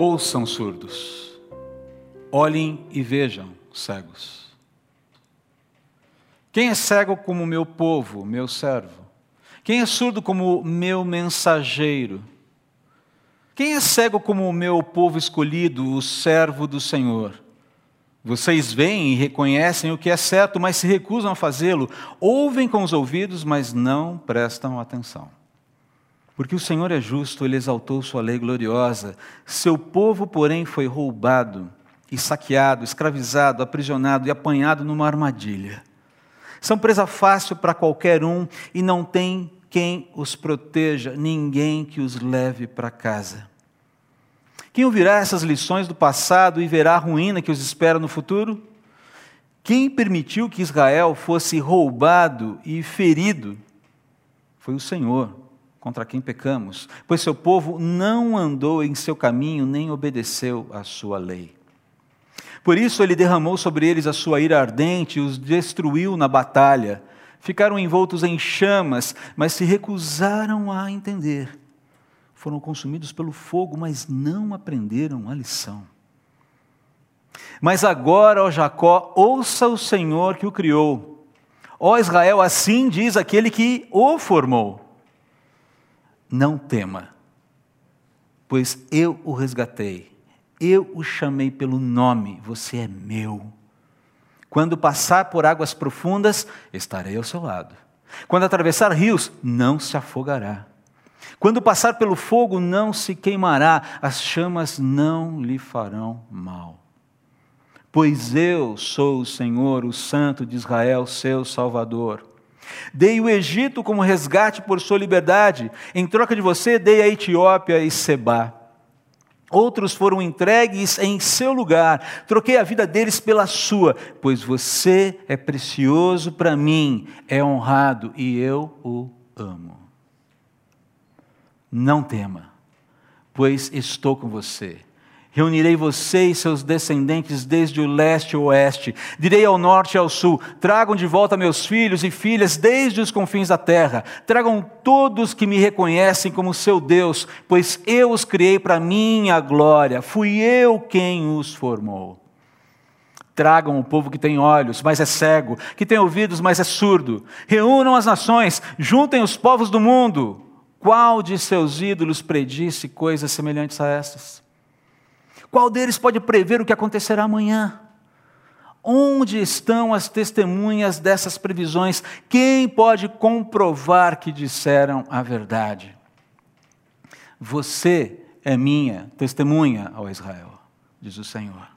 Ouçam surdos, olhem e vejam cegos. Quem é cego como meu povo, meu servo? Quem é surdo como meu mensageiro? Quem é cego como o meu povo escolhido, o servo do Senhor? Vocês veem e reconhecem o que é certo, mas se recusam a fazê-lo. Ouvem com os ouvidos, mas não prestam atenção. Porque o Senhor é justo, ele exaltou sua lei gloriosa. Seu povo, porém, foi roubado e saqueado, escravizado, aprisionado e apanhado numa armadilha. São presa fácil para qualquer um e não tem quem os proteja, ninguém que os leve para casa. Quem ouvirá essas lições do passado e verá a ruína que os espera no futuro? Quem permitiu que Israel fosse roubado e ferido? Foi o Senhor contra quem pecamos, pois seu povo não andou em seu caminho, nem obedeceu à sua lei. Por isso ele derramou sobre eles a sua ira ardente e os destruiu na batalha. Ficaram envoltos em chamas, mas se recusaram a entender. Foram consumidos pelo fogo, mas não aprenderam a lição. Mas agora, ó Jacó, ouça o Senhor que o criou. Ó Israel, assim diz aquele que o formou não tema, pois eu o resgatei, eu o chamei pelo nome, você é meu. Quando passar por águas profundas, estarei ao seu lado. Quando atravessar rios, não se afogará. Quando passar pelo fogo, não se queimará, as chamas não lhe farão mal. Pois eu sou o Senhor, o Santo de Israel, seu Salvador. Dei o Egito como resgate por sua liberdade. Em troca de você, dei a Etiópia e Seba. Outros foram entregues em seu lugar. Troquei a vida deles pela sua, pois você é precioso para mim, é honrado e eu o amo. Não tema, pois estou com você Reunirei você e seus descendentes desde o leste ao oeste, direi ao norte e ao sul: tragam de volta meus filhos e filhas desde os confins da terra, tragam todos que me reconhecem como seu Deus, pois eu os criei para minha glória, fui eu quem os formou. Tragam o povo que tem olhos, mas é cego, que tem ouvidos, mas é surdo. Reúnam as nações, juntem os povos do mundo. Qual de seus ídolos predisse coisas semelhantes a essas? Qual deles pode prever o que acontecerá amanhã? Onde estão as testemunhas dessas previsões? Quem pode comprovar que disseram a verdade? Você é minha testemunha, ó Israel, diz o Senhor.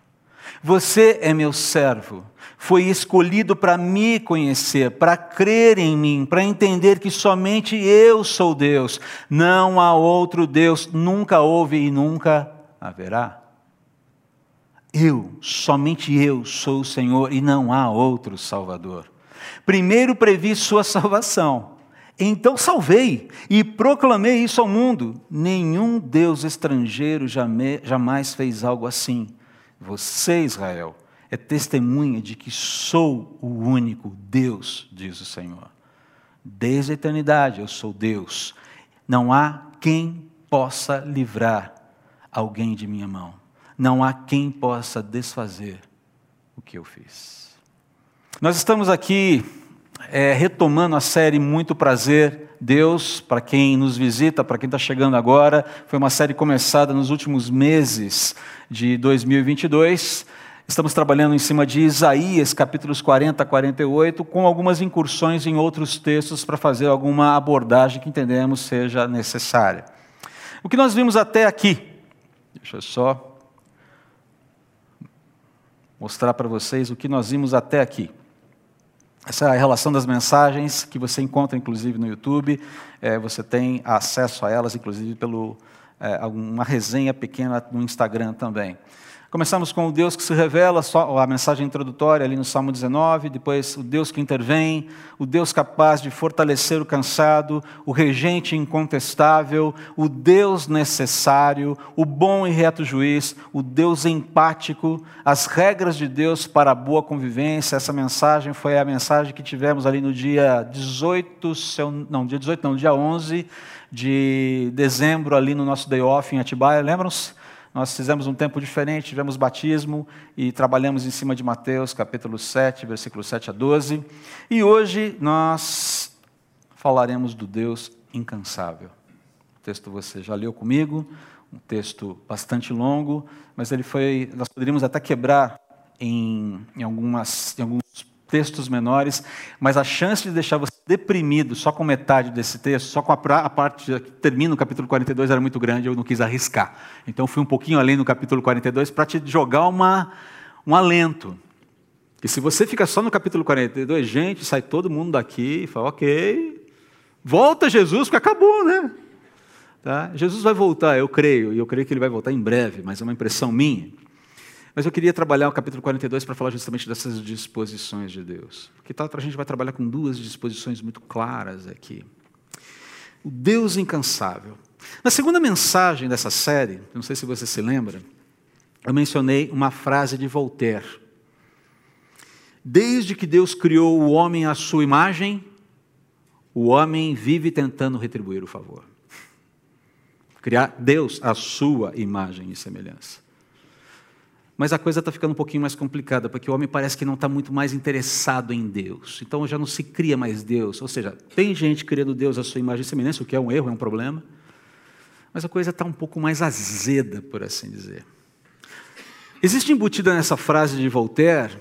Você é meu servo, foi escolhido para me conhecer, para crer em mim, para entender que somente eu sou Deus, não há outro Deus, nunca houve e nunca haverá. Eu, somente eu sou o Senhor e não há outro Salvador. Primeiro previ sua salvação, então salvei e proclamei isso ao mundo. Nenhum Deus estrangeiro jamais fez algo assim. Você, Israel, é testemunha de que sou o único Deus, diz o Senhor. Desde a eternidade eu sou Deus. Não há quem possa livrar alguém de minha mão não há quem possa desfazer o que eu fiz. Nós estamos aqui é, retomando a série Muito Prazer, Deus, para quem nos visita, para quem está chegando agora. Foi uma série começada nos últimos meses de 2022. Estamos trabalhando em cima de Isaías, capítulos 40 a 48, com algumas incursões em outros textos para fazer alguma abordagem que entendemos seja necessária. O que nós vimos até aqui, deixa eu só mostrar para vocês o que nós vimos até aqui. Essa é a relação das mensagens que você encontra, inclusive, no YouTube. É, você tem acesso a elas, inclusive, pelo é, uma resenha pequena no Instagram também. Começamos com o Deus que se revela, a mensagem introdutória ali no Salmo 19, depois o Deus que intervém, o Deus capaz de fortalecer o cansado, o regente incontestável, o Deus necessário, o bom e reto juiz, o Deus empático, as regras de Deus para a boa convivência. Essa mensagem foi a mensagem que tivemos ali no dia 18, não, dia 18 não, dia 11 de dezembro ali no nosso day off em Atibaia, lembram-se? Nós fizemos um tempo diferente, tivemos batismo e trabalhamos em cima de Mateus, capítulo 7, versículo 7 a 12. E hoje nós falaremos do Deus incansável. O texto você já leu comigo, um texto bastante longo, mas ele foi, nós poderíamos até quebrar em, em, algumas, em alguns textos menores, mas a chance de deixar você deprimido só com metade desse texto, só com a, a parte que termina no capítulo 42 era muito grande, eu não quis arriscar. Então fui um pouquinho além no capítulo 42 para te jogar uma, um alento. E se você fica só no capítulo 42, gente, sai todo mundo daqui e fala, ok, volta Jesus, porque acabou, né? Tá? Jesus vai voltar, eu creio, e eu creio que ele vai voltar em breve, mas é uma impressão minha. Mas eu queria trabalhar o capítulo 42 para falar justamente dessas disposições de Deus. Porque tal, a gente vai trabalhar com duas disposições muito claras aqui. O Deus incansável. Na segunda mensagem dessa série, não sei se você se lembra, eu mencionei uma frase de Voltaire. Desde que Deus criou o homem à sua imagem, o homem vive tentando retribuir o favor. Criar Deus à sua imagem e semelhança. Mas a coisa está ficando um pouquinho mais complicada, porque o homem parece que não está muito mais interessado em Deus. Então já não se cria mais Deus. Ou seja, tem gente criando Deus à sua imagem e semelhança, o que é um erro, é um problema. Mas a coisa está um pouco mais azeda, por assim dizer. Existe embutida nessa frase de Voltaire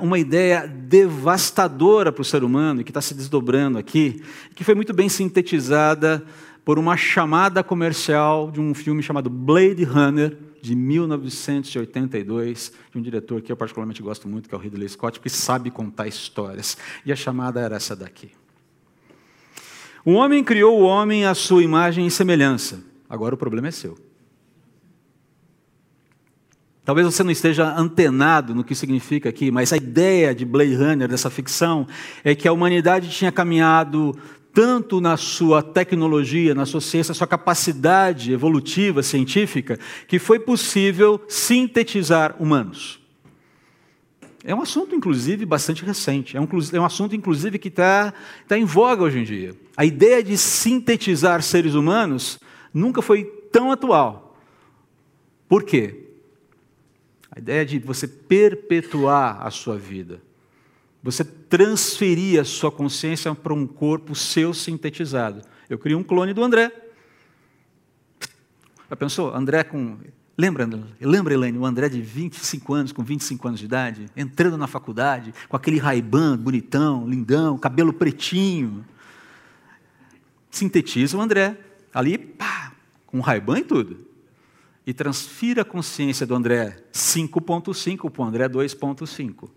uma ideia devastadora para o ser humano, que está se desdobrando aqui, que foi muito bem sintetizada por uma chamada comercial de um filme chamado Blade Runner, de 1982, de um diretor que eu particularmente gosto muito, que é o Ridley Scott, que sabe contar histórias. E a chamada era essa daqui. O homem criou o homem à sua imagem e semelhança. Agora o problema é seu. Talvez você não esteja antenado no que significa aqui, mas a ideia de Blade Runner, dessa ficção, é que a humanidade tinha caminhado tanto na sua tecnologia, na sua ciência, sua capacidade evolutiva, científica, que foi possível sintetizar humanos. É um assunto, inclusive, bastante recente. É um, é um assunto, inclusive, que está tá em voga hoje em dia. A ideia de sintetizar seres humanos nunca foi tão atual. Por quê? A ideia de você perpetuar a sua vida. Você transferir a sua consciência para um corpo seu sintetizado. Eu criei um clone do André. Já pensou? André com. Lembra, lembra, Elaine, o André de 25 anos, com 25 anos de idade, entrando na faculdade, com aquele raibã bonitão, lindão, cabelo pretinho. Sintetiza o André. Ali, pá, com raibã e tudo. E transfira a consciência do André 5.5 para o André 2.5.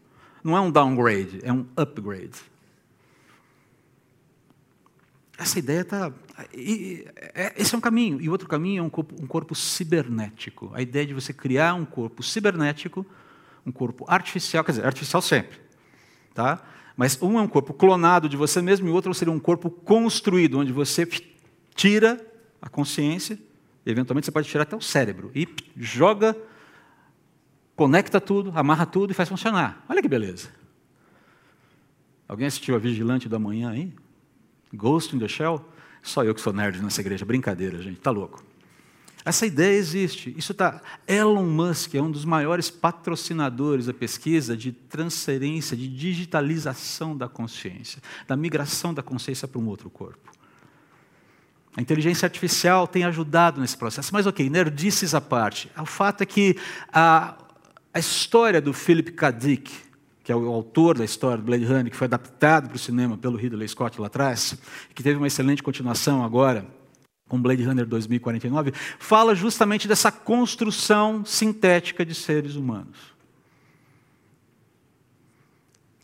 Não é um downgrade, é um upgrade. Essa ideia está. É, esse é um caminho. E outro caminho é um corpo, um corpo cibernético. A ideia de você criar um corpo cibernético, um corpo artificial, quer dizer, artificial sempre. Tá? Mas um é um corpo clonado de você mesmo e o outro seria um corpo construído, onde você tira a consciência, eventualmente você pode tirar até o cérebro, e joga conecta tudo, amarra tudo e faz funcionar. Olha que beleza. Alguém assistiu a Vigilante da Manhã aí? Ghost in the Shell? Só eu que sou nerd nessa igreja. Brincadeira, gente. Tá louco. Essa ideia existe. Isso tá. Elon Musk é um dos maiores patrocinadores da pesquisa de transferência, de digitalização da consciência, da migração da consciência para um outro corpo. A inteligência artificial tem ajudado nesse processo. Mas, ok, nerdices à parte. O fato é que a, a história do Philip K. Dick, que é o autor da história do Blade Runner, que foi adaptado para o cinema pelo Ridley Scott lá atrás, que teve uma excelente continuação agora, com Blade Runner 2049, fala justamente dessa construção sintética de seres humanos.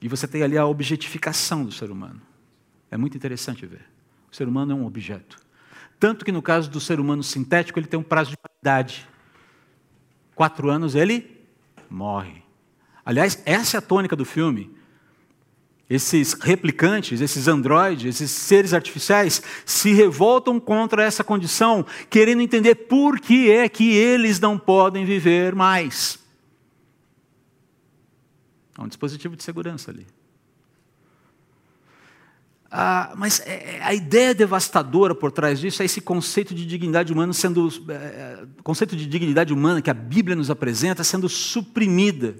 E você tem ali a objetificação do ser humano. É muito interessante ver. O ser humano é um objeto. Tanto que no caso do ser humano sintético, ele tem um prazo de validade. Quatro anos ele morre. Aliás, essa é a tônica do filme. Esses replicantes, esses androides, esses seres artificiais se revoltam contra essa condição, querendo entender por que é que eles não podem viver mais. Há um dispositivo de segurança ali. Ah, mas é, é, a ideia devastadora por trás disso é esse conceito de dignidade humana sendo é, conceito de dignidade humana que a Bíblia nos apresenta sendo suprimida.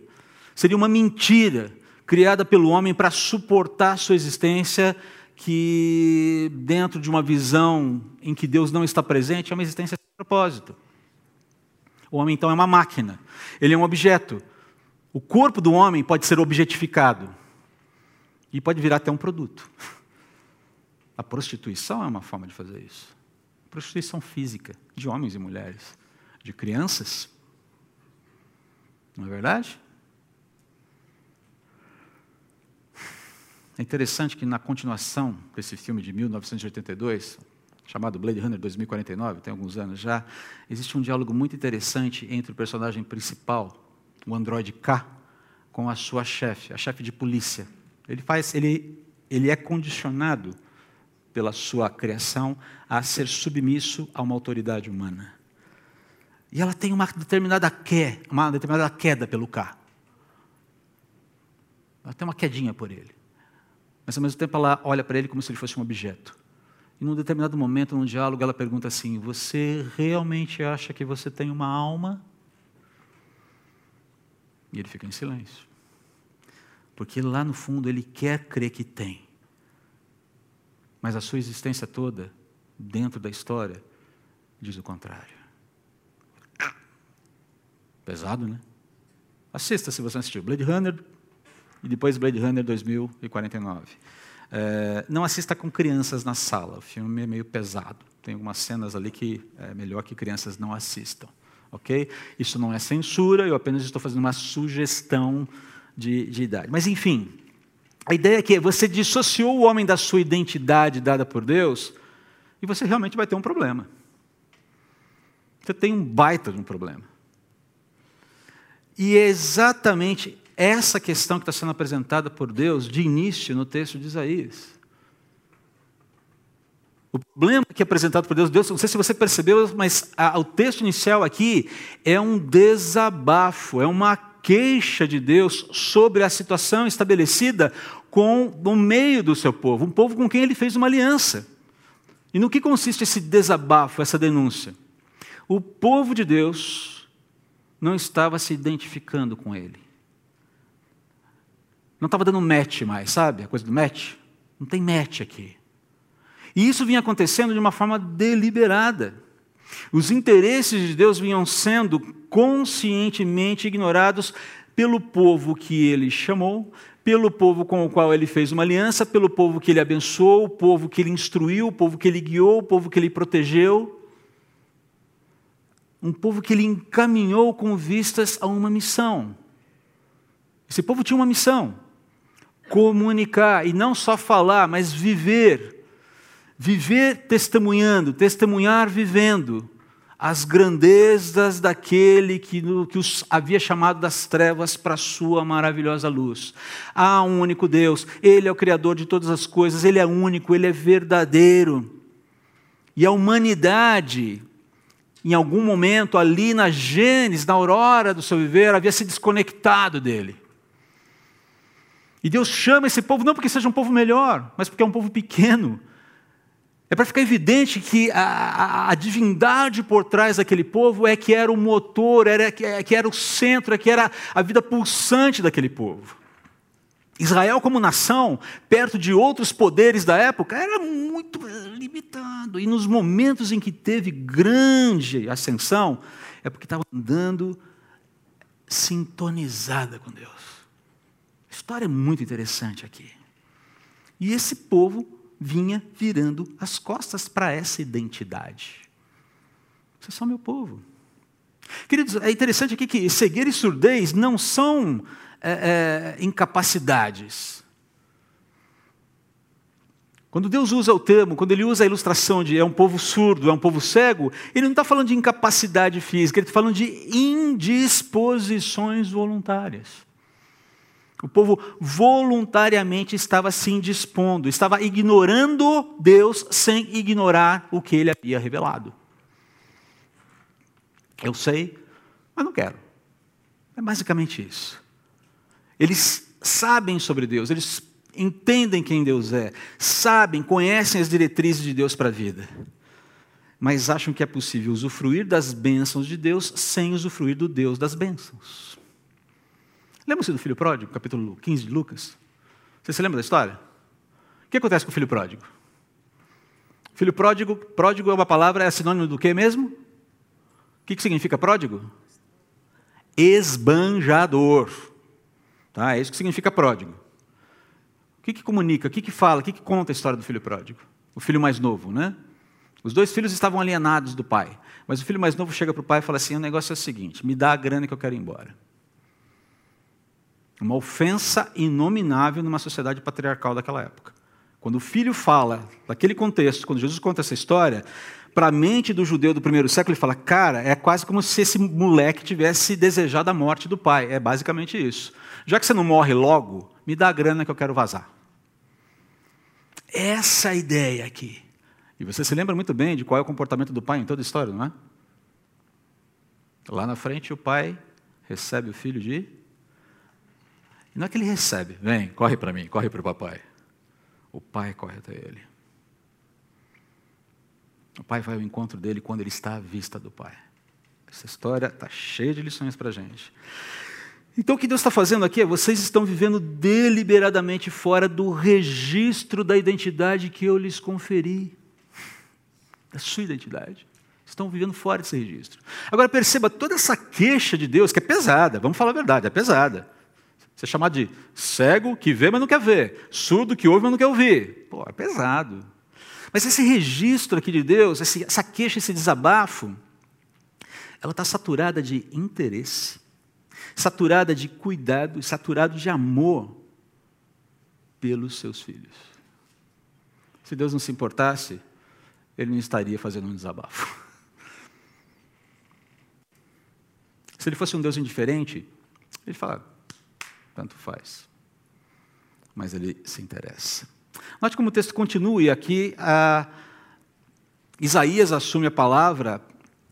Seria uma mentira criada pelo homem para suportar sua existência, que dentro de uma visão em que Deus não está presente é uma existência sem propósito. O homem então é uma máquina. Ele é um objeto. O corpo do homem pode ser objetificado e pode virar até um produto. A prostituição é uma forma de fazer isso. Prostituição física, de homens e mulheres, de crianças. Não é verdade? É interessante que na continuação desse filme de 1982, chamado Blade Runner 2049, tem alguns anos já, existe um diálogo muito interessante entre o personagem principal, o androide K, com a sua chefe, a chefe de polícia. Ele faz, ele, ele é condicionado pela sua criação, a ser submisso a uma autoridade humana. E ela tem uma determinada queda, uma determinada queda pelo K. Ela tem uma quedinha por ele. Mas ao mesmo tempo ela olha para ele como se ele fosse um objeto. E num determinado momento, num diálogo, ela pergunta assim: Você realmente acha que você tem uma alma? E ele fica em silêncio. Porque lá no fundo ele quer crer que tem mas a sua existência toda, dentro da história, diz o contrário. Pesado, né? Assista se você assistiu Blade Runner e depois Blade Runner 2049. É, não assista com crianças na sala, o filme é meio pesado. Tem algumas cenas ali que é melhor que crianças não assistam. Ok? Isso não é censura, eu apenas estou fazendo uma sugestão de, de idade. Mas, enfim, a ideia é que você dissociou o homem da sua identidade dada por Deus e você realmente vai ter um problema. Você tem um baita de um problema. E é exatamente essa questão que está sendo apresentada por Deus de início no texto de Isaías. O problema que é apresentado por Deus, Deus, não sei se você percebeu, mas a, o texto inicial aqui é um desabafo, é uma queixa de Deus sobre a situação estabelecida com o meio do seu povo, um povo com quem ele fez uma aliança. E no que consiste esse desabafo, essa denúncia? O povo de Deus não estava se identificando com ele. Não estava dando match mais, sabe? A coisa do match. Não tem match aqui. E isso vinha acontecendo de uma forma deliberada. Os interesses de Deus vinham sendo conscientemente ignorados pelo povo que ele chamou, pelo povo com o qual ele fez uma aliança, pelo povo que ele abençoou, o povo que ele instruiu, o povo que ele guiou, o povo que ele protegeu. Um povo que ele encaminhou com vistas a uma missão. Esse povo tinha uma missão: comunicar, e não só falar, mas viver Viver testemunhando, testemunhar vivendo as grandezas daquele que, que, os havia chamado das trevas para a sua maravilhosa luz. Há um único Deus, Ele é o Criador de todas as coisas, Ele é único, Ele é verdadeiro. E a humanidade, em algum momento ali na Gênesis, na aurora do seu viver, havia se desconectado dele. E Deus chama esse povo não porque seja um povo melhor, mas porque é um povo pequeno é para ficar evidente que a, a, a, divindade por trás daquele povo é que era o motor, era, que, que era o centro, é que era a vida pulsante daquele povo. Israel, como nação, perto de outros poderes da época, era muito limitado. E nos momentos em que teve grande ascensão, é porque estava andando sintonizada com Deus. A história é muito interessante aqui. E esse povo vinha virando as costas para essa identidade. Vocês são meu povo. Queridos, é interessante aqui que cegueira e surdez não são é, é, incapacidades. Quando Deus usa o termo, quando Ele usa a ilustração de é um povo surdo, é um povo cego, Ele não está falando de incapacidade física, Ele está falando de indisposições voluntárias. O povo voluntariamente estava se indispondo, estava ignorando Deus sem ignorar o que ele havia revelado. Eu sei, mas não quero. É basicamente isso. Eles sabem sobre Deus, eles entendem quem Deus é, sabem, conhecem as diretrizes de Deus para a vida, mas acham que é possível usufruir das bênçãos de Deus sem usufruir do Deus das bênçãos. Lembra-se do filho pródigo, capítulo 15 de Lucas? Você se lembra da história? O que acontece com o filho pródigo? Filho pródigo, pródigo é uma palavra, é sinônimo do que mesmo? O que, que significa pródigo? Esbanjador. Tá? É isso que significa pródigo. O que, que comunica, o que, que fala, o que, que conta a história do filho pródigo? O filho mais novo, né? Os dois filhos estavam alienados do pai. Mas o filho mais novo chega para o pai e fala assim: o negócio é o seguinte, me dá a grana que eu quero ir embora. Uma ofensa inominável numa sociedade patriarcal daquela época. Quando o filho fala, naquele contexto, quando Jesus conta essa história, para a mente do judeu do primeiro século, ele fala: cara, é quase como se esse moleque tivesse desejado a morte do pai. É basicamente isso. Já que você não morre logo, me dá a grana que eu quero vazar. Essa é ideia aqui. E você se lembra muito bem de qual é o comportamento do pai em toda a história, não é? Lá na frente, o pai recebe o filho de. E não é que ele recebe, vem, corre para mim, corre para o papai. O pai corre até ele. O pai vai ao encontro dele quando ele está à vista do pai. Essa história está cheia de lições para a gente. Então o que Deus está fazendo aqui é vocês estão vivendo deliberadamente fora do registro da identidade que eu lhes conferi. Da sua identidade. Estão vivendo fora desse registro. Agora perceba toda essa queixa de Deus, que é pesada, vamos falar a verdade, é pesada. Você é chamado de cego que vê, mas não quer ver, surdo que ouve, mas não quer ouvir. Pô, é pesado. Mas esse registro aqui de Deus, essa queixa, esse desabafo, ela está saturada de interesse, saturada de cuidado, saturada de amor pelos seus filhos. Se Deus não se importasse, Ele não estaria fazendo um desabafo. Se Ele fosse um Deus indiferente, Ele fala, tanto faz. Mas Ele se interessa. Note como o texto continua, e aqui a, Isaías assume a palavra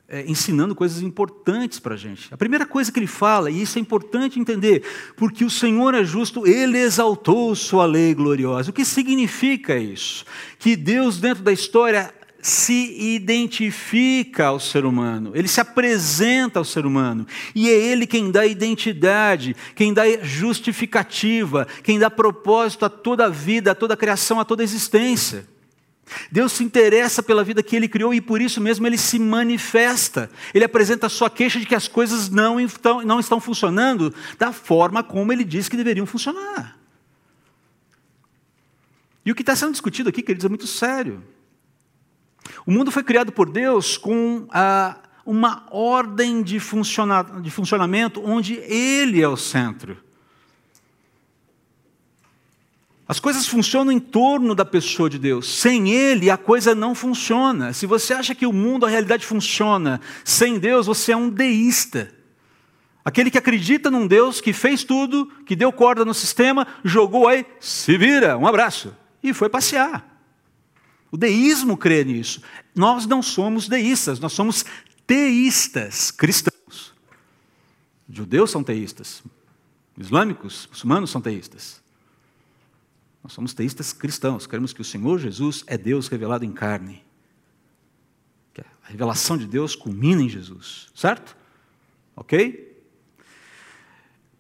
é, ensinando coisas importantes para a gente. A primeira coisa que ele fala, e isso é importante entender, porque o Senhor é justo, ele exaltou sua lei gloriosa. O que significa isso? Que Deus, dentro da história, se identifica ao ser humano, ele se apresenta ao ser humano, e é ele quem dá identidade, quem dá justificativa, quem dá propósito a toda a vida, a toda a criação, a toda a existência. Deus se interessa pela vida que ele criou e por isso mesmo ele se manifesta. Ele apresenta a sua queixa de que as coisas não estão, não estão funcionando da forma como ele diz que deveriam funcionar. E o que está sendo discutido aqui, queridos, é muito sério. O mundo foi criado por Deus com ah, uma ordem de, funciona, de funcionamento onde Ele é o centro. As coisas funcionam em torno da pessoa de Deus. Sem Ele, a coisa não funciona. Se você acha que o mundo, a realidade funciona sem Deus, você é um deísta. Aquele que acredita num Deus que fez tudo, que deu corda no sistema, jogou aí, se vira, um abraço, e foi passear. O deísmo crê nisso. Nós não somos deístas, nós somos teístas cristãos. Judeus são teístas, islâmicos, muçulmanos são teístas. Nós somos teístas cristãos, queremos que o Senhor Jesus é Deus revelado em carne. Que a revelação de Deus culmina em Jesus, certo? Ok?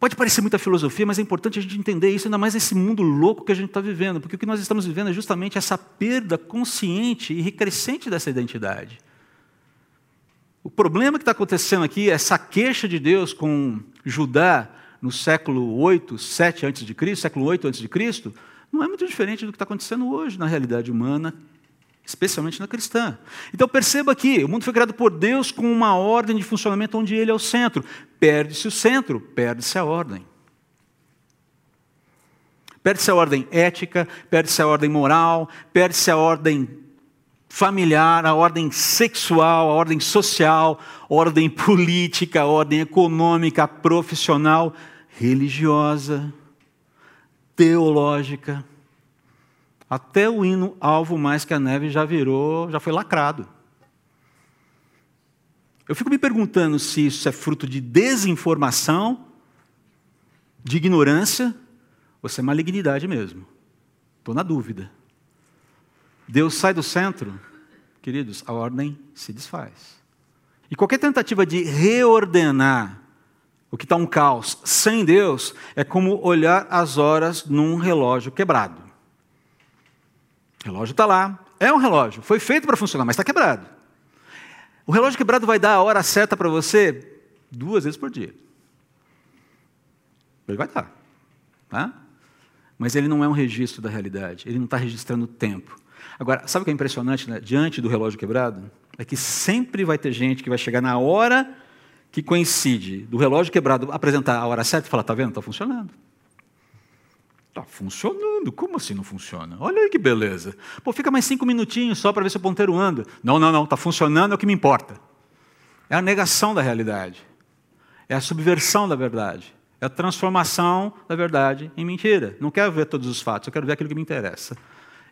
Pode parecer muita filosofia, mas é importante a gente entender isso, ainda mais nesse mundo louco que a gente está vivendo, porque o que nós estamos vivendo é justamente essa perda consciente e recrescente dessa identidade. O problema que está acontecendo aqui, essa queixa de Deus com Judá no século 8, 7 a.C., século 8 a.C., não é muito diferente do que está acontecendo hoje na realidade humana especialmente na cristã. Então perceba aqui, o mundo foi criado por Deus com uma ordem de funcionamento onde ele é o centro. Perde-se o centro, perde-se a ordem. Perde-se a ordem ética, perde-se a ordem moral, perde-se a ordem familiar, a ordem sexual, a ordem social, a ordem política, a ordem econômica, profissional, religiosa, teológica. Até o hino Alvo Mais que a Neve já virou, já foi lacrado. Eu fico me perguntando se isso é fruto de desinformação, de ignorância, ou se é malignidade mesmo. Estou na dúvida. Deus sai do centro, queridos, a ordem se desfaz. E qualquer tentativa de reordenar o que está um caos sem Deus é como olhar as horas num relógio quebrado. O relógio está lá, é um relógio, foi feito para funcionar, mas está quebrado. O relógio quebrado vai dar a hora certa para você duas vezes por dia. Ele vai estar. Tá? Mas ele não é um registro da realidade, ele não está registrando o tempo. Agora, sabe o que é impressionante né? diante do relógio quebrado? É que sempre vai ter gente que vai chegar na hora que coincide do relógio quebrado apresentar a hora certa e falar: está vendo? Está funcionando. Está funcionando. Como assim não funciona? Olha aí que beleza. Pô, fica mais cinco minutinhos só para ver se o ponteiro anda. Não, não, não. Está funcionando, é o que me importa. É a negação da realidade. É a subversão da verdade. É a transformação da verdade em mentira. Não quero ver todos os fatos, eu quero ver aquilo que me interessa.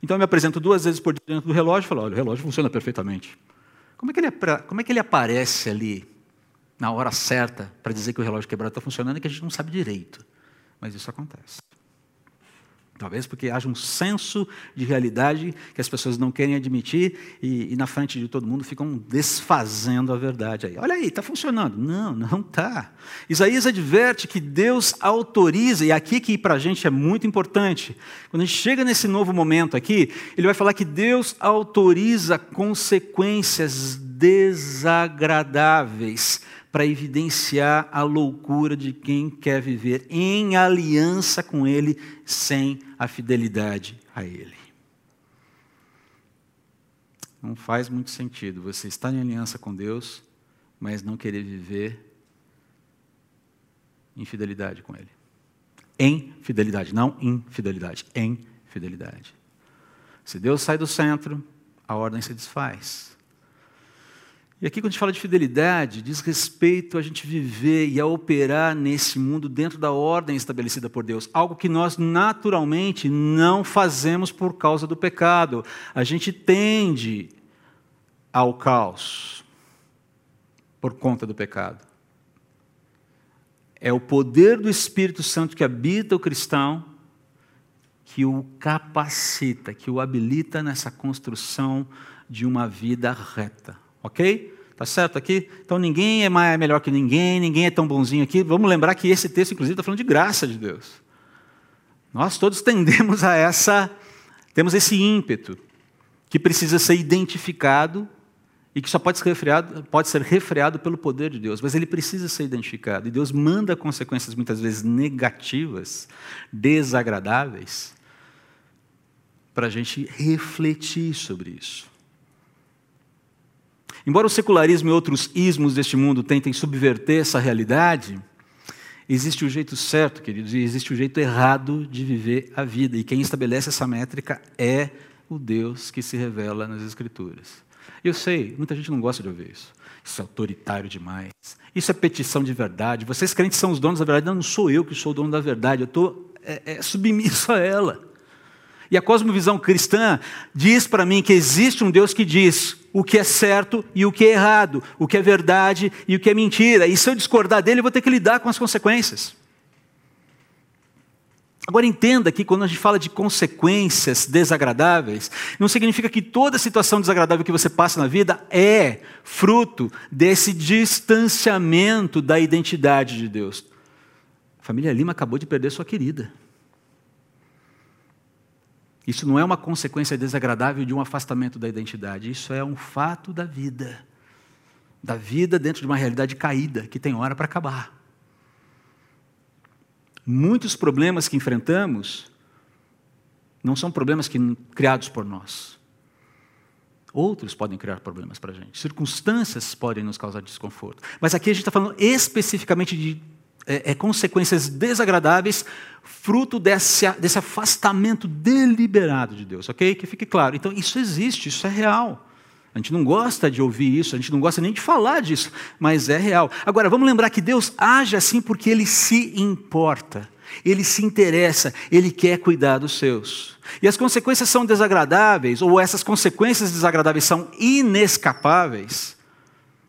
Então eu me apresento duas vezes por dentro do relógio e falo: olha, o relógio funciona perfeitamente. Como é que ele, como é que ele aparece ali na hora certa para dizer que o relógio quebrado está funcionando e que a gente não sabe direito? Mas isso acontece. Talvez porque haja um senso de realidade que as pessoas não querem admitir e, e na frente de todo mundo ficam desfazendo a verdade. Aí, olha aí, está funcionando. Não, não está. Isaías adverte que Deus autoriza, e aqui que para a gente é muito importante, quando a gente chega nesse novo momento aqui, ele vai falar que Deus autoriza consequências desagradáveis para evidenciar a loucura de quem quer viver em aliança com Ele sem a fidelidade a Ele. Não faz muito sentido você estar em aliança com Deus, mas não querer viver em fidelidade com Ele. Em fidelidade, não infidelidade, em fidelidade. Se Deus sai do centro, a ordem se desfaz. E aqui, quando a gente fala de fidelidade, diz respeito a gente viver e a operar nesse mundo dentro da ordem estabelecida por Deus. Algo que nós naturalmente não fazemos por causa do pecado. A gente tende ao caos por conta do pecado. É o poder do Espírito Santo que habita o cristão que o capacita, que o habilita nessa construção de uma vida reta. Ok? Tá certo aqui? Então ninguém é mais, melhor que ninguém, ninguém é tão bonzinho aqui. Vamos lembrar que esse texto, inclusive, está falando de graça de Deus. Nós todos tendemos a essa, temos esse ímpeto que precisa ser identificado e que só pode ser refreado, pode ser refreado pelo poder de Deus, mas ele precisa ser identificado. E Deus manda consequências muitas vezes negativas, desagradáveis, para a gente refletir sobre isso. Embora o secularismo e outros ismos deste mundo tentem subverter essa realidade, existe o jeito certo, queridos, e existe o jeito errado de viver a vida. E quem estabelece essa métrica é o Deus que se revela nas Escrituras. Eu sei, muita gente não gosta de ouvir isso. Isso é autoritário demais. Isso é petição de verdade. Vocês crentes são os donos da verdade. Não, não sou eu que sou o dono da verdade. Eu estou é, é, submisso a ela. E a cosmovisão cristã diz para mim que existe um Deus que diz o que é certo e o que é errado, o que é verdade e o que é mentira. E se eu discordar dele, eu vou ter que lidar com as consequências. Agora entenda que quando a gente fala de consequências desagradáveis, não significa que toda situação desagradável que você passa na vida é fruto desse distanciamento da identidade de Deus. A família Lima acabou de perder sua querida. Isso não é uma consequência desagradável de um afastamento da identidade, isso é um fato da vida. Da vida dentro de uma realidade caída, que tem hora para acabar. Muitos problemas que enfrentamos não são problemas que, criados por nós. Outros podem criar problemas para a gente. Circunstâncias podem nos causar desconforto. Mas aqui a gente está falando especificamente de é, é, consequências desagradáveis, fruto desse, desse afastamento deliberado de Deus, ok? Que fique claro. Então, isso existe, isso é real. A gente não gosta de ouvir isso, a gente não gosta nem de falar disso, mas é real. Agora, vamos lembrar que Deus age assim porque Ele se importa, Ele se interessa, Ele quer cuidar dos seus. E as consequências são desagradáveis, ou essas consequências desagradáveis são inescapáveis,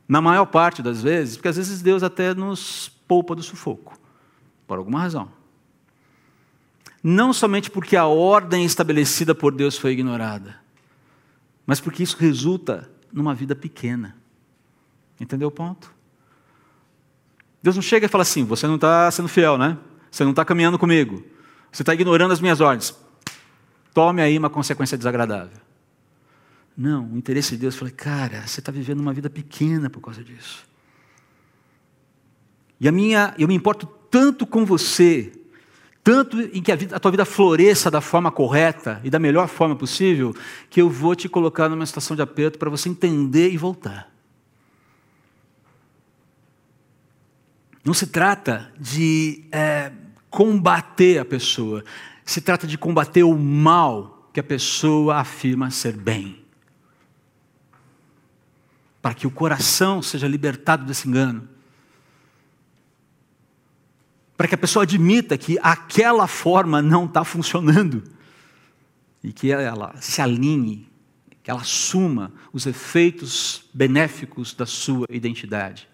na maior parte das vezes, porque às vezes Deus até nos poupa do sufoco, por alguma razão. não somente porque a ordem estabelecida por Deus foi ignorada, mas porque isso resulta numa vida pequena. Entendeu o ponto? Deus não chega e fala assim: você não está sendo fiel, né? Você não está caminhando comigo. Você está ignorando as minhas ordens. Tome aí uma consequência desagradável. Não, o interesse de Deus, eu falei, cara, você está vivendo uma vida pequena por causa disso. E a minha, eu me importo tanto com você, tanto em que a, vida, a tua vida floresça da forma correta e da melhor forma possível, que eu vou te colocar numa situação de aperto para você entender e voltar. Não se trata de é, combater a pessoa, se trata de combater o mal que a pessoa afirma ser bem para que o coração seja libertado desse engano. Para que a pessoa admita que aquela forma não está funcionando. E que ela se alinhe, que ela assuma os efeitos benéficos da sua identidade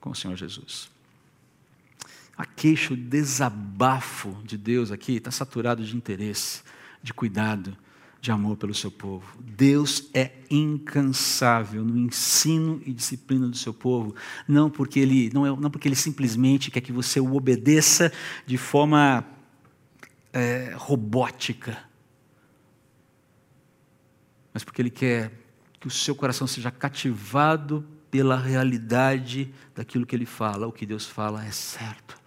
com o Senhor Jesus. A queixa, o desabafo de Deus aqui está saturado de interesse, de cuidado de amor pelo seu povo. Deus é incansável no ensino e disciplina do seu povo, não porque ele não, é, não porque ele simplesmente quer que você o obedeça de forma é, robótica, mas porque ele quer que o seu coração seja cativado pela realidade daquilo que ele fala. O que Deus fala é certo,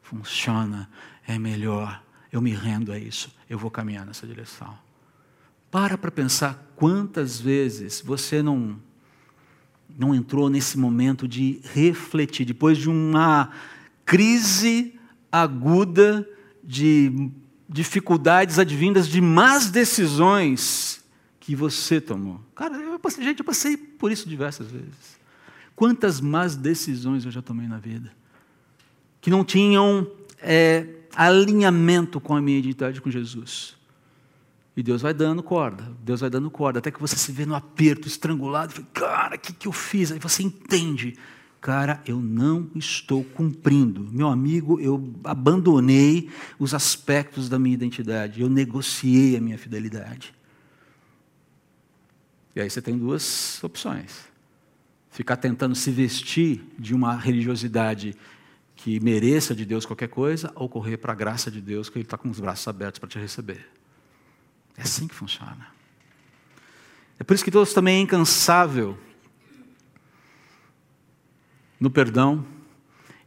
funciona, é melhor. Eu me rendo a isso, eu vou caminhar nessa direção. Para para pensar quantas vezes você não não entrou nesse momento de refletir depois de uma crise aguda de dificuldades advindas de más decisões que você tomou. Cara, eu passei, gente, eu passei por isso diversas vezes. Quantas más decisões eu já tomei na vida que não tinham é, alinhamento com a minha identidade com Jesus. E Deus vai dando corda, Deus vai dando corda, até que você se vê no aperto, estrangulado, e fala, cara, o que, que eu fiz? Aí você entende, cara, eu não estou cumprindo. Meu amigo, eu abandonei os aspectos da minha identidade, eu negociei a minha fidelidade. E aí você tem duas opções: ficar tentando se vestir de uma religiosidade que mereça de Deus qualquer coisa, ou correr para a graça de Deus, que Ele está com os braços abertos para te receber. É assim que funciona. É por isso que Deus também é incansável no perdão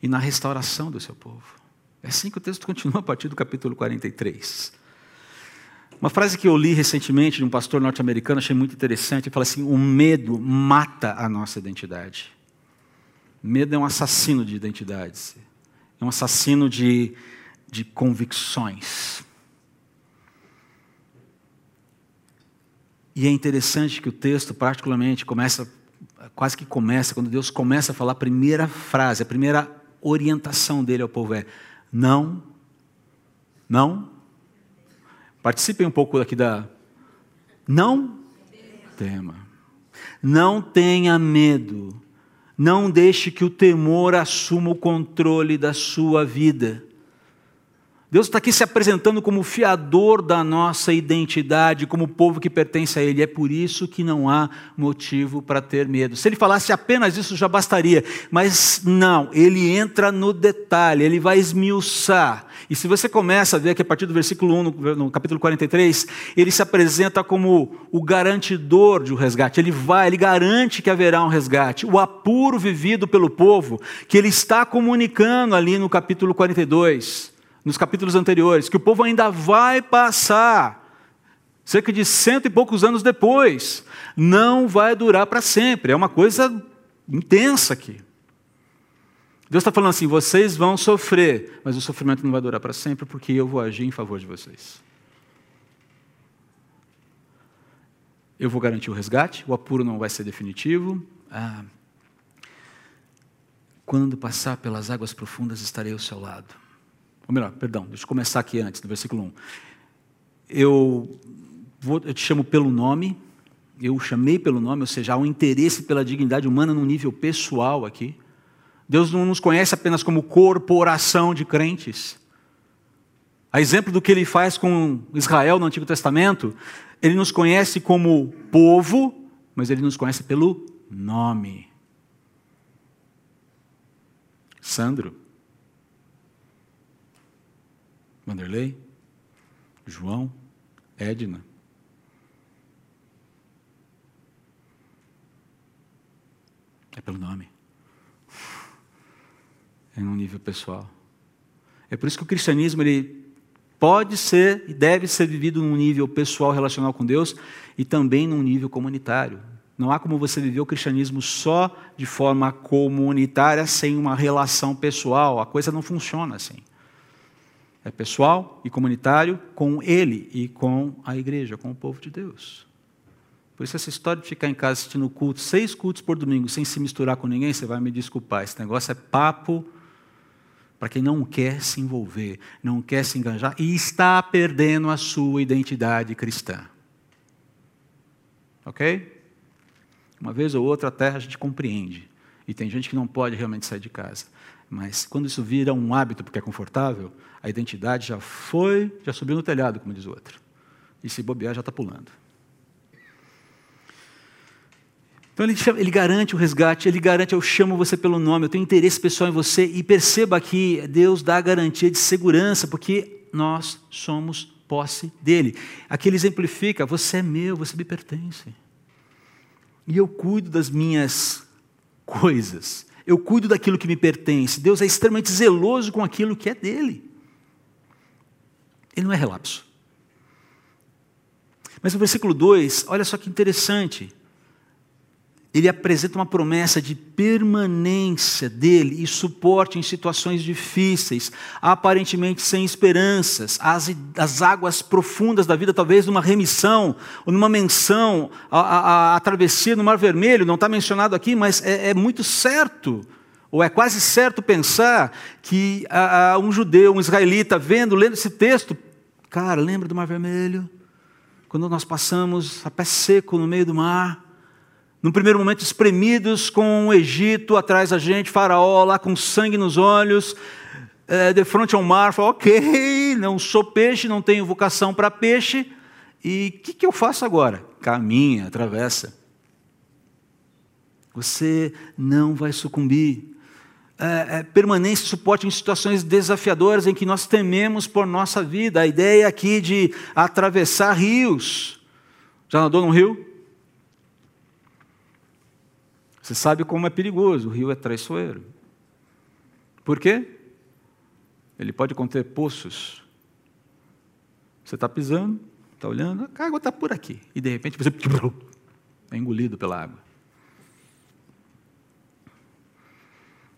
e na restauração do seu povo. É assim que o texto continua a partir do capítulo 43. Uma frase que eu li recentemente de um pastor norte-americano, achei muito interessante, ele fala assim: o medo mata a nossa identidade. Medo é um assassino de identidades, é um assassino de, de convicções. E é interessante que o texto, particularmente, começa, quase que começa, quando Deus começa a falar a primeira frase, a primeira orientação dele ao povo é: não, não. Participem um pouco aqui da. Não tema. Não tenha medo. Não deixe que o temor assuma o controle da sua vida. Deus está aqui se apresentando como fiador da nossa identidade, como povo que pertence a Ele. É por isso que não há motivo para ter medo. Se ele falasse apenas isso já bastaria, mas não, ele entra no detalhe, ele vai esmiuçar. E se você começa a ver que a partir do versículo 1, no, no capítulo 43, ele se apresenta como o garantidor de um resgate. Ele vai, ele garante que haverá um resgate. O apuro vivido pelo povo, que ele está comunicando ali no capítulo 42 nos capítulos anteriores, que o povo ainda vai passar, cerca de cento e poucos anos depois, não vai durar para sempre, é uma coisa intensa aqui. Deus está falando assim: vocês vão sofrer, mas o sofrimento não vai durar para sempre, porque eu vou agir em favor de vocês. Eu vou garantir o resgate, o apuro não vai ser definitivo. Ah, quando passar pelas águas profundas, estarei ao seu lado. Ou melhor, perdão, deixa eu começar aqui antes, do versículo 1. Eu, vou, eu te chamo pelo nome, eu o chamei pelo nome, ou seja, há um interesse pela dignidade humana num nível pessoal aqui. Deus não nos conhece apenas como corporação de crentes. A exemplo do que ele faz com Israel no Antigo Testamento, ele nos conhece como povo, mas ele nos conhece pelo nome. Sandro, Vanderlei, João, Edna. É pelo nome. É num nível pessoal. É por isso que o cristianismo ele pode ser e deve ser vivido num nível pessoal relacional com Deus e também num nível comunitário. Não há como você viver o cristianismo só de forma comunitária sem uma relação pessoal. A coisa não funciona assim. É pessoal e comunitário com ele e com a igreja, com o povo de Deus. Por isso, essa história de ficar em casa assistindo culto, seis cultos por domingo, sem se misturar com ninguém, você vai me desculpar. Esse negócio é papo para quem não quer se envolver, não quer se engajar e está perdendo a sua identidade cristã. Ok? Uma vez ou outra até a gente compreende. E tem gente que não pode realmente sair de casa. Mas quando isso vira um hábito porque é confortável, a identidade já foi, já subiu no telhado, como diz o outro. E se bobear, já está pulando. Então ele, chama, ele, garante o resgate, ele garante, eu chamo você pelo nome, eu tenho interesse pessoal em você, e perceba que Deus dá a garantia de segurança, porque nós somos posse dele. Aqui ele exemplifica: você é meu, você me pertence. E eu cuido das minhas coisas, eu cuido daquilo que me pertence. Deus é extremamente zeloso com aquilo que é dele. Ele não é relapso. Mas no versículo 2, olha só que interessante ele apresenta uma promessa de permanência dele e suporte em situações difíceis, aparentemente sem esperanças, as, as águas profundas da vida, talvez numa remissão ou numa menção, a, a, a travessia no Mar Vermelho, não está mencionado aqui, mas é, é, muito certo, ou é quase certo pensar que a, um judeu, um israelita, vendo, lendo esse texto, cara, lembra do Mar Vermelho? Quando nós passamos a pé seco no meio do mar, num primeiro momento, espremidos com o Egito atrás da gente, Faraó lá com sangue nos olhos, é, de frente ao mar, falou: Ok, não sou peixe, não tenho vocação para peixe, e o que, que eu faço agora? Caminha, atravessa. Você não vai sucumbir. É, é, permanência e suporte em situações desafiadoras em que nós tememos por nossa vida. A ideia aqui de atravessar rios. Já nadou num rio? Você sabe como é perigoso, o rio é traiçoeiro. Por quê? Ele pode conter poços. Você está pisando, está olhando, a água está por aqui. E de repente você é engolido pela água.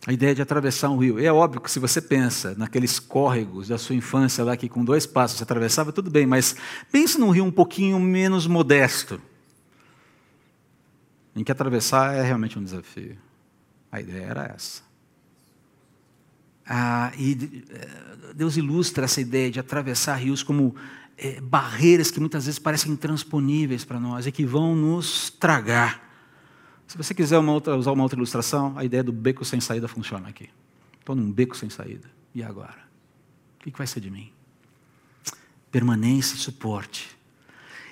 A ideia de atravessar um rio. É óbvio que se você pensa naqueles córregos da sua infância lá que com dois passos você atravessava, tudo bem, mas pense num rio um pouquinho menos modesto em que atravessar é realmente um desafio. A ideia era essa. Ah, e eh, Deus ilustra essa ideia de atravessar rios como é, barreiras que muitas vezes parecem intransponíveis para nós e que vão nos tragar. Se você quiser uma outra, usar uma outra ilustração, a ideia do beco sem saída funciona aqui. Estou num beco sem saída. E agora? O que vai ser de mim? Permanência e suporte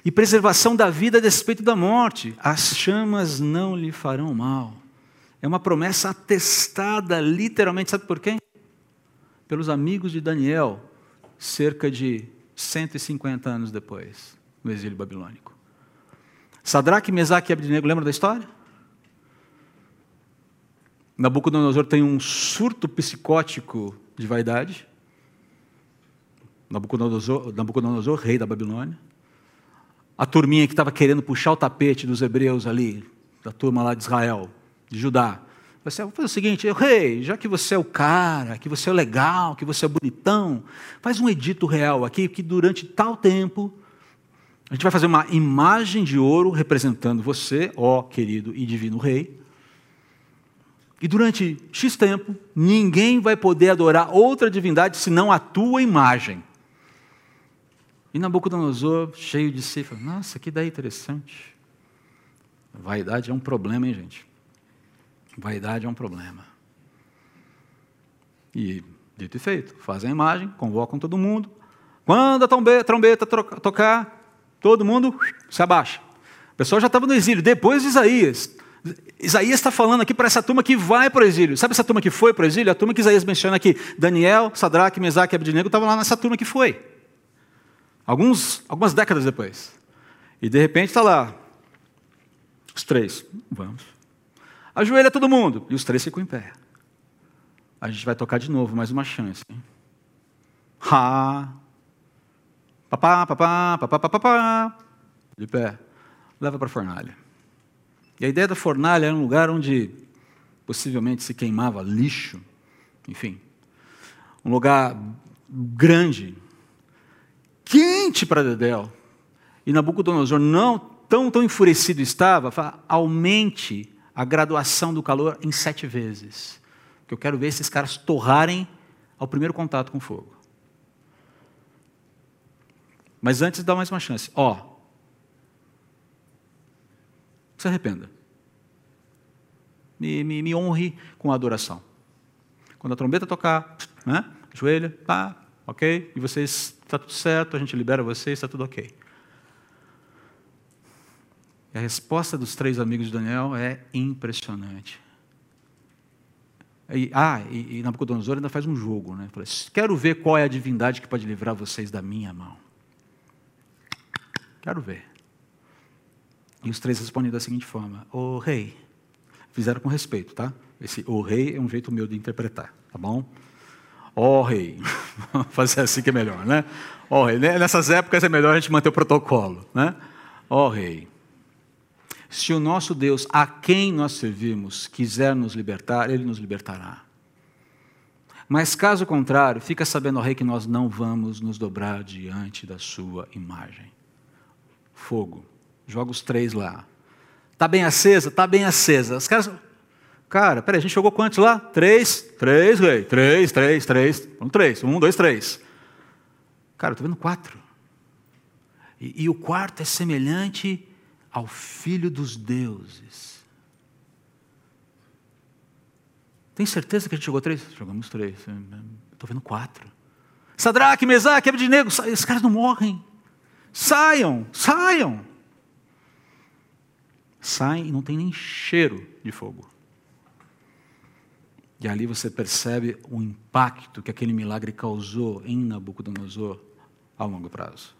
e preservação da vida a despeito da morte. As chamas não lhe farão mal. É uma promessa atestada, literalmente, sabe por quem? Pelos amigos de Daniel, cerca de 150 anos depois, no exílio babilônico. Sadraque, Mesaque e Abednego, lembra da história? Nabucodonosor tem um surto psicótico de vaidade. Nabucodonosor, Nabucodonosor, rei da Babilônia a turminha que estava querendo puxar o tapete dos hebreus ali, da turma lá de Israel, de Judá. Você vai fazer o seguinte, rei, já que você é o cara, que você é legal, que você é bonitão, faz um edito real aqui, que durante tal tempo a gente vai fazer uma imagem de ouro representando você, ó querido e divino rei. E durante X tempo, ninguém vai poder adorar outra divindade senão a tua imagem. E Nabucodonosor, cheio de si, falou: Nossa, que ideia interessante. Vaidade é um problema, hein, gente? Vaidade é um problema. E, dito e feito, fazem a imagem, convocam todo mundo. Quando a trombeta tocar, todo mundo se abaixa. O pessoal já estava no exílio. Depois de Isaías. Isaías está falando aqui para essa turma que vai para o exílio. Sabe essa turma que foi para o exílio? A turma que Isaías menciona aqui. Daniel, Sadraque, Mesaque e Abednego estavam lá nessa turma que foi. Alguns, algumas décadas depois. E de repente está lá. Os três. Vamos. Ajoelha todo mundo. E os três ficam em pé. A gente vai tocar de novo, mais uma chance. Ha. Papá, papá, papá, papá, papá. De pé. Leva para a fornalha. E a ideia da fornalha era um lugar onde possivelmente se queimava lixo, enfim. Um lugar grande, quente para Dedéu. E Nabucodonosor não tão, tão enfurecido estava, fala, aumente a graduação do calor em sete vezes. Que eu quero ver esses caras torrarem ao primeiro contato com fogo. Mas antes dá mais uma chance. Ó, oh, se arrependa. Me, me, me honre com a adoração. Quando a trombeta tocar, né? joelho, pá, ok? E vocês, está tudo certo, a gente libera vocês, está tudo ok. E a resposta dos três amigos de Daniel é impressionante. E, ah, e, e Nabucodonosor ainda faz um jogo, né? Fala, quero ver qual é a divindade que pode livrar vocês da minha mão. Quero ver. E os três respondem da seguinte forma: oh, rei, fizeram com respeito, tá? Esse o rei é um jeito meu de interpretar, tá bom? Ó oh, rei, fazer assim que é melhor, né? Ó oh, rei, nessas épocas é melhor a gente manter o protocolo, né? Ó rei, se o nosso Deus, a quem nós servimos, quiser nos libertar, ele nos libertará. Mas caso contrário, fica sabendo, ó rei, que nós não vamos nos dobrar diante da sua imagem fogo. Joga os três lá. Tá bem acesa? Tá bem acesa. Os caras. Cara, peraí, a gente jogou quantos lá? Três? Três, rei. Três, três, três. Um, três. Um, dois, três. Cara, eu estou vendo quatro. E, e o quarto é semelhante ao filho dos deuses. Tem certeza que a gente jogou três? Jogamos três. Estou vendo quatro. Sadraque, Mesaque, Abednego, esses caras não morrem. Saiam, saiam. Saem e não tem nem cheiro de fogo. E ali você percebe o impacto que aquele milagre causou em Nabucodonosor a longo prazo.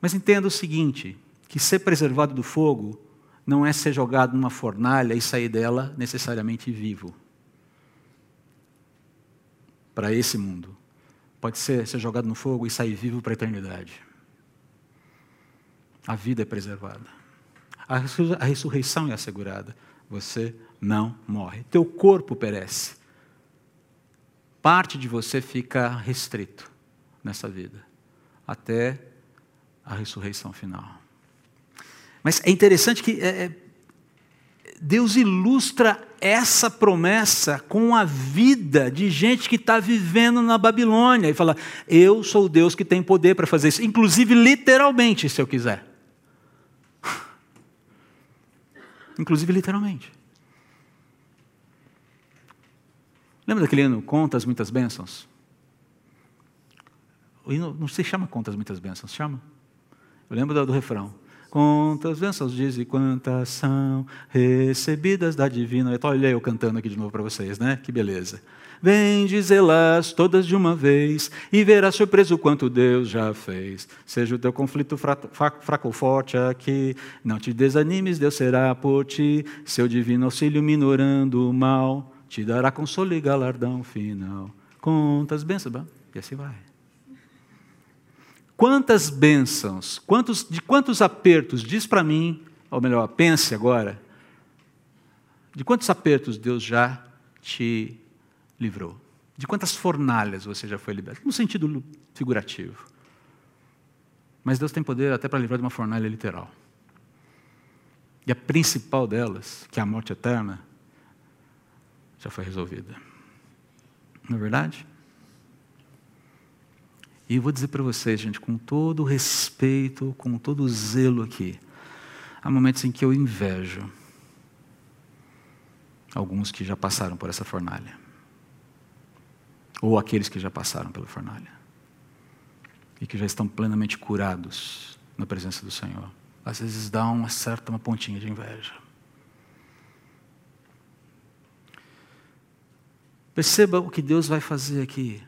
Mas entenda o seguinte: que ser preservado do fogo não é ser jogado numa fornalha e sair dela necessariamente vivo. Para esse mundo pode ser, ser jogado no fogo e sair vivo para a eternidade. A vida é preservada. A ressurreição é assegurada. Você não morre. Teu corpo perece. Parte de você fica restrito nessa vida, até a ressurreição final. Mas é interessante que é, é Deus ilustra essa promessa com a vida de gente que está vivendo na Babilônia e fala: Eu sou o Deus que tem poder para fazer isso, inclusive literalmente, se eu quiser. inclusive literalmente. Lembra daquele hino Contas Muitas Bênçãos? O hino não se chama Contas Muitas Bênçãos, chama? Eu lembro do, do refrão. Quantas bênçãos diz e quantas são recebidas da divina. Olha eu cantando aqui de novo para vocês, né? Que beleza. Vem dizê-las todas de uma vez e verás surpreso quanto Deus já fez. Seja o teu conflito fraco ou forte aqui, não te desanimes, Deus será por ti. Seu divino auxílio minorando o mal, te dará consolo e galardão final. Quantas bênçãos, e assim vai. Quantas bênçãos, quantos, de quantos apertos, diz para mim, ou melhor, pense agora, de quantos apertos Deus já te livrou? De quantas fornalhas você já foi liberto? No sentido figurativo. Mas Deus tem poder até para livrar de uma fornalha literal. E a principal delas, que é a morte eterna, já foi resolvida. Não é verdade? E eu vou dizer para vocês, gente, com todo o respeito, com todo o zelo aqui, há momentos em que eu invejo alguns que já passaram por essa fornalha. ou aqueles que já passaram pela fornalha e que já estão plenamente curados na presença do Senhor. Às vezes dá uma certa uma pontinha de inveja. Perceba o que Deus vai fazer aqui.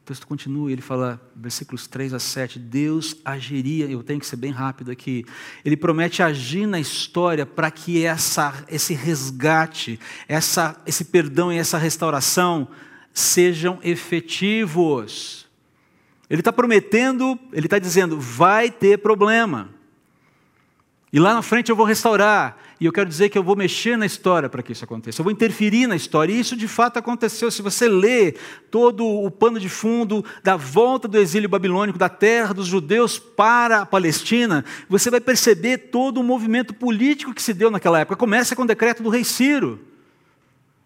O texto continua, ele fala, versículos 3 a 7, Deus agiria, eu tenho que ser bem rápido aqui, ele promete agir na história para que essa, esse resgate, essa, esse perdão e essa restauração sejam efetivos. Ele está prometendo, ele está dizendo, vai ter problema. E lá na frente eu vou restaurar. E eu quero dizer que eu vou mexer na história para que isso aconteça. Eu vou interferir na história. E isso de fato aconteceu. Se você lê todo o pano de fundo da volta do exílio babilônico, da terra dos judeus para a Palestina, você vai perceber todo o movimento político que se deu naquela época. Começa com o decreto do rei Ciro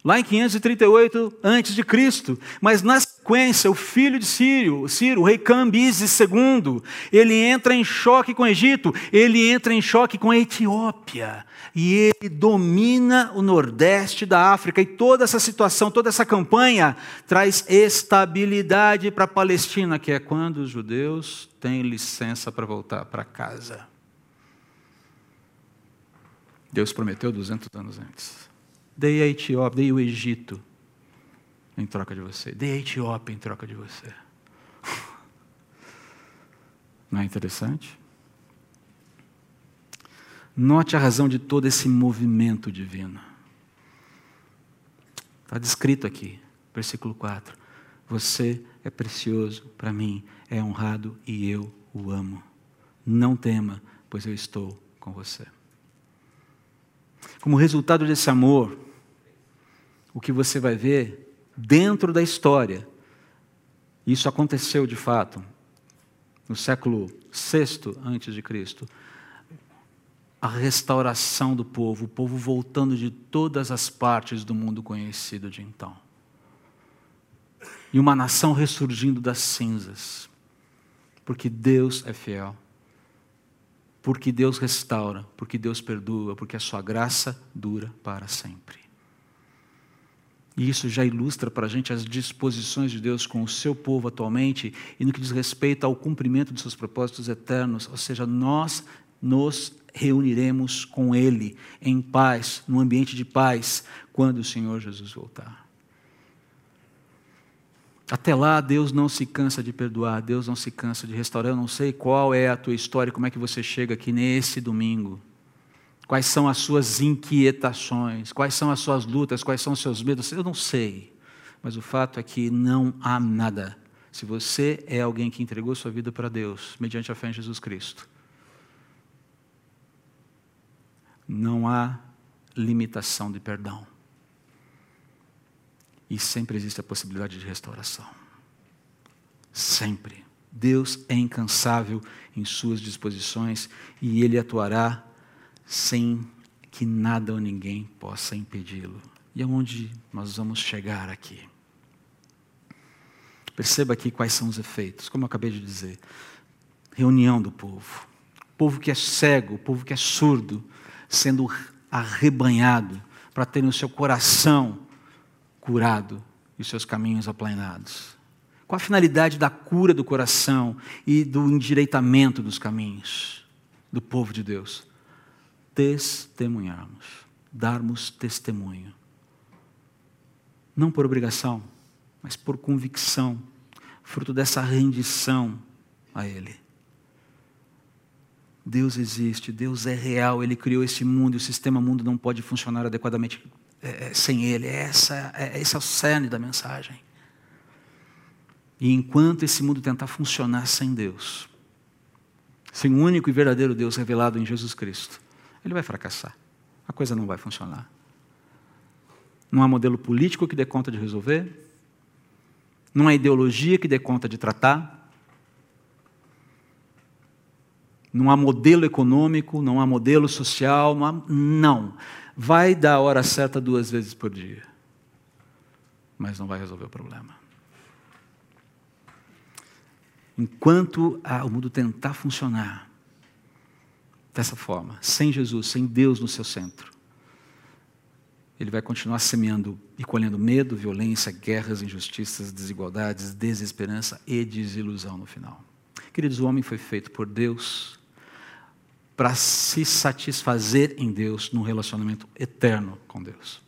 lá em 538 a.C. Mas na sequência, o filho de Ciro, Ciro, o rei Cambises II, ele entra em choque com o Egito, ele entra em choque com a Etiópia, e ele domina o nordeste da África, e toda essa situação, toda essa campanha traz estabilidade para a Palestina, que é quando os judeus têm licença para voltar para casa. Deus prometeu 200 anos antes. Dei a Etiópia, dei o Egito em troca de você. Dei a Etiópia em troca de você. Não é interessante? Note a razão de todo esse movimento divino. Está descrito aqui, versículo 4. Você é precioso para mim, é honrado e eu o amo. Não tema, pois eu estou com você. Como resultado desse amor, o que você vai ver dentro da história. Isso aconteceu de fato no século VI antes de Cristo. A restauração do povo, o povo voltando de todas as partes do mundo conhecido de então. E uma nação ressurgindo das cinzas. Porque Deus é fiel. Porque Deus restaura, porque Deus perdoa, porque a sua graça dura para sempre. E isso já ilustra para a gente as disposições de Deus com o seu povo atualmente e no que diz respeito ao cumprimento de seus propósitos eternos. Ou seja, nós nos reuniremos com Ele em paz, num ambiente de paz, quando o Senhor Jesus voltar. Até lá, Deus não se cansa de perdoar, Deus não se cansa de restaurar. Eu não sei qual é a tua história, como é que você chega aqui nesse domingo. Quais são as suas inquietações? Quais são as suas lutas? Quais são os seus medos? Eu não sei. Mas o fato é que não há nada. Se você é alguém que entregou sua vida para Deus, mediante a fé em Jesus Cristo, não há limitação de perdão. E sempre existe a possibilidade de restauração. Sempre. Deus é incansável em suas disposições e Ele atuará sem que nada ou ninguém possa impedi-lo. E aonde nós vamos chegar aqui? Perceba aqui quais são os efeitos, como eu acabei de dizer. Reunião do povo. Povo que é cego, povo que é surdo, sendo arrebanhado para ter o seu coração curado e os seus caminhos aplainados. Qual a finalidade da cura do coração e do endireitamento dos caminhos do povo de Deus? testemunharmos, darmos testemunho. Não por obrigação, mas por convicção, fruto dessa rendição a Ele. Deus existe, Deus é real, Ele criou esse mundo e o sistema mundo não pode funcionar adequadamente é, é sem Ele. Essa, é, esse é o cerne da mensagem. E enquanto esse mundo tentar funcionar sem Deus, sem o único e verdadeiro Deus revelado em Jesus Cristo, ele vai fracassar. A coisa não vai funcionar. Não há modelo político que dê conta de resolver. Não há ideologia que dê conta de tratar. Não há modelo econômico, não há modelo social, não. Há... não. Vai dar a hora certa duas vezes por dia. Mas não vai resolver o problema. Enquanto o mundo tentar funcionar, dessa forma, sem Jesus, sem Deus no seu centro. ele vai continuar semeando e colhendo medo, violência, guerras, injustiças, desigualdades, desesperança e desilusão no final. Queridos, o homem foi feito por Deus para se satisfazer em Deus num relacionamento eterno com Deus.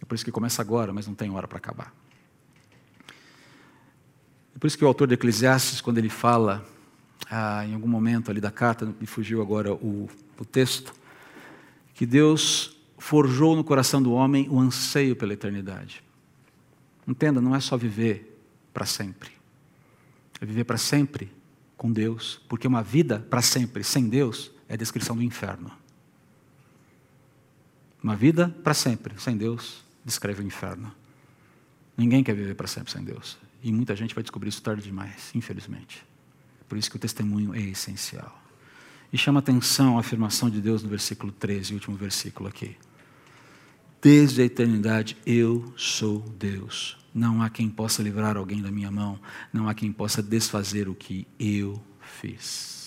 É por isso que começa agora, mas não tem hora para acabar. É por isso que o autor de Eclesiastes, quando ele fala, ah, em algum momento ali da carta, me fugiu agora o, o texto, que Deus forjou no coração do homem o anseio pela eternidade. Entenda, não é só viver para sempre. É viver para sempre com Deus, porque uma vida para sempre sem Deus é a descrição do inferno. Uma vida para sempre sem Deus descreve o inferno. Ninguém quer viver para sempre sem Deus. E muita gente vai descobrir isso tarde demais, infelizmente. Por isso que o testemunho é essencial. E chama atenção a afirmação de Deus no versículo 13, último versículo aqui. Desde a eternidade eu sou Deus. Não há quem possa livrar alguém da minha mão, não há quem possa desfazer o que eu fiz.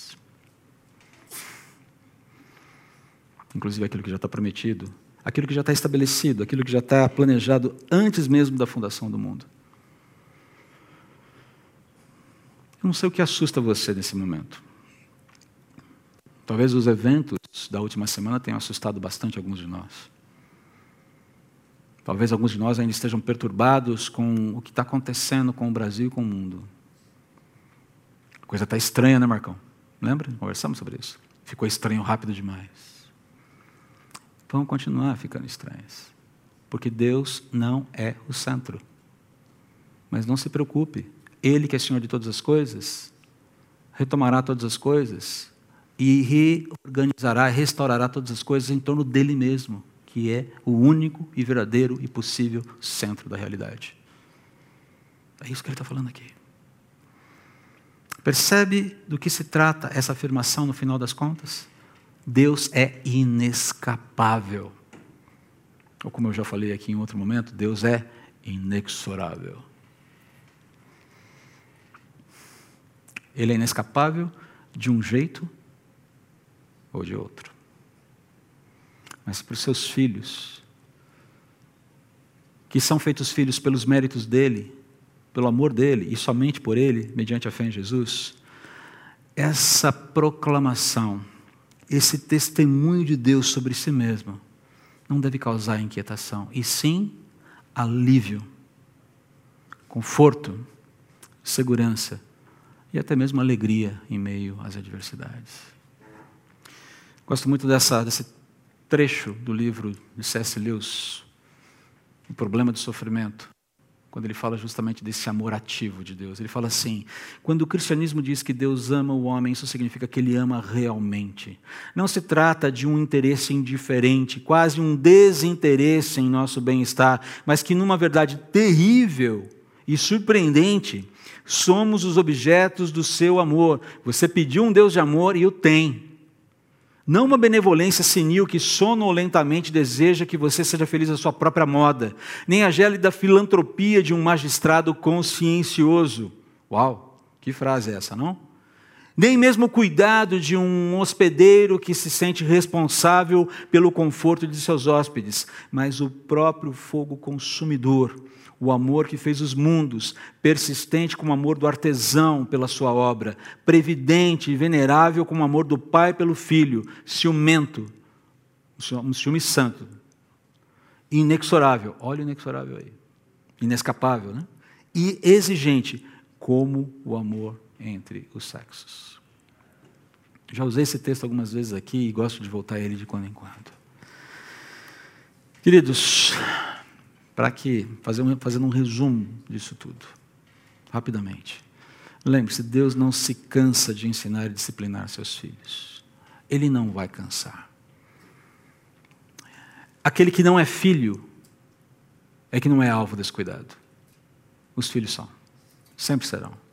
Inclusive aquilo que já está prometido, aquilo que já está estabelecido, aquilo que já está planejado antes mesmo da fundação do mundo. Eu não sei o que assusta você nesse momento. Talvez os eventos da última semana tenham assustado bastante alguns de nós. Talvez alguns de nós ainda estejam perturbados com o que está acontecendo com o Brasil e com o mundo. A coisa está estranha, né, Marcão? Lembra? Conversamos sobre isso. Ficou estranho rápido demais. Vão continuar ficando estranhas. Porque Deus não é o centro. Mas não se preocupe. Ele, que é Senhor de todas as coisas, retomará todas as coisas e reorganizará, restaurará todas as coisas em torno dele mesmo que é o único e verdadeiro e possível centro da realidade. É isso que ele está falando aqui. Percebe do que se trata essa afirmação no final das contas? Deus é inescapável. Ou como eu já falei aqui em outro momento, Deus é inexorável. Ele é inescapável de um jeito ou de outro mas para os seus filhos, que são feitos filhos pelos méritos dele, pelo amor dele e somente por ele, mediante a fé em Jesus, essa proclamação, esse testemunho de Deus sobre si mesmo, não deve causar inquietação, e sim alívio, conforto, segurança e até mesmo alegria em meio às adversidades. Gosto muito dessa, desse trecho do livro de C.S. Lewis, O Problema do Sofrimento, quando ele fala justamente desse amor ativo de Deus. Ele fala assim: quando o cristianismo diz que Deus ama o homem, isso significa que ele ama realmente. Não se trata de um interesse indiferente, quase um desinteresse em nosso bem-estar, mas que, numa verdade terrível e surpreendente, somos os objetos do seu amor. Você pediu um Deus de amor e o tem. Não uma benevolência senil que sonolentamente deseja que você seja feliz à sua própria moda, nem a gélida filantropia de um magistrado consciencioso. Uau, que frase é essa, não? Nem mesmo o cuidado de um hospedeiro que se sente responsável pelo conforto de seus hóspedes, mas o próprio fogo consumidor o amor que fez os mundos, persistente como o amor do artesão pela sua obra, previdente e venerável como o amor do pai pelo filho, ciumento, um ciúme santo, inexorável, olha o inexorável aí, inescapável, né? E exigente, como o amor entre os sexos. Já usei esse texto algumas vezes aqui e gosto de voltar a ele de quando em quando. Queridos, para que, fazendo, um resumo disso tudo, rapidamente. Lembre-se, Deus não se cansa de ensinar e disciplinar seus filhos. Ele não vai cansar. Aquele que não é filho é que não é alvo desse cuidado. Os filhos são, sempre serão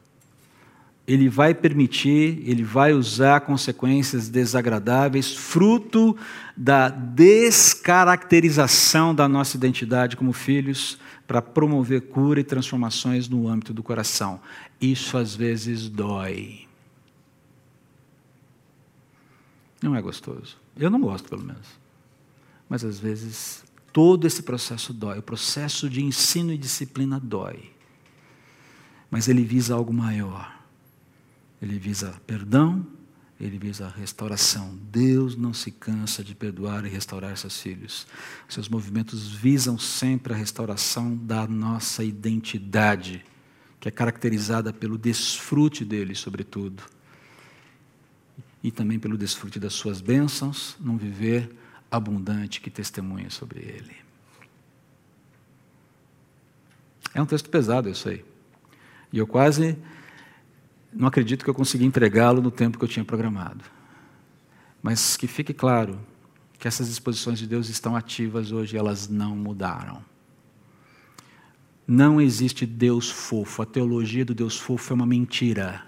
ele vai permitir, ele vai usar consequências desagradáveis, fruto da descaracterização da nossa identidade como filhos, para promover cura e transformações no âmbito do coração. Isso às vezes dói. Não é gostoso. Eu não gosto, pelo menos. Mas às vezes Todo esse processo dói. O processo de ensino e disciplina dói. Mas ele visa algo maior. Ele visa perdão, ele visa restauração. Deus não se cansa de perdoar e restaurar seus filhos. Seus movimentos visam sempre a restauração da nossa identidade, que é caracterizada pelo desfrute dele, sobretudo. E também pelo desfrute das suas bênçãos, num viver abundante que testemunha sobre ele. É um texto pesado, eu sei. E eu quase não acredito que eu consegui entregá-lo no tempo que eu tinha programado. Mas que fique claro que essas disposições de Deus estão ativas hoje, elas não mudaram. Não existe Deus fofo. A teologia do Deus fofo é uma mentira.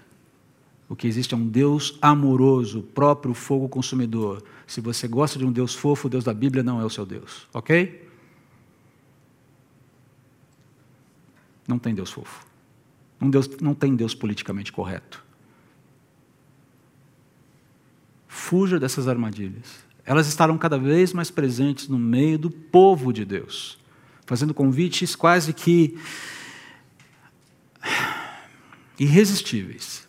O que existe é um Deus amoroso, próprio fogo consumidor. Se você gosta de um Deus fofo, o Deus da Bíblia não é o seu Deus, ok? Não tem Deus fofo. Não, Deus, não tem Deus politicamente correto. Fuja dessas armadilhas. Elas estarão cada vez mais presentes no meio do povo de Deus, fazendo convites quase que irresistíveis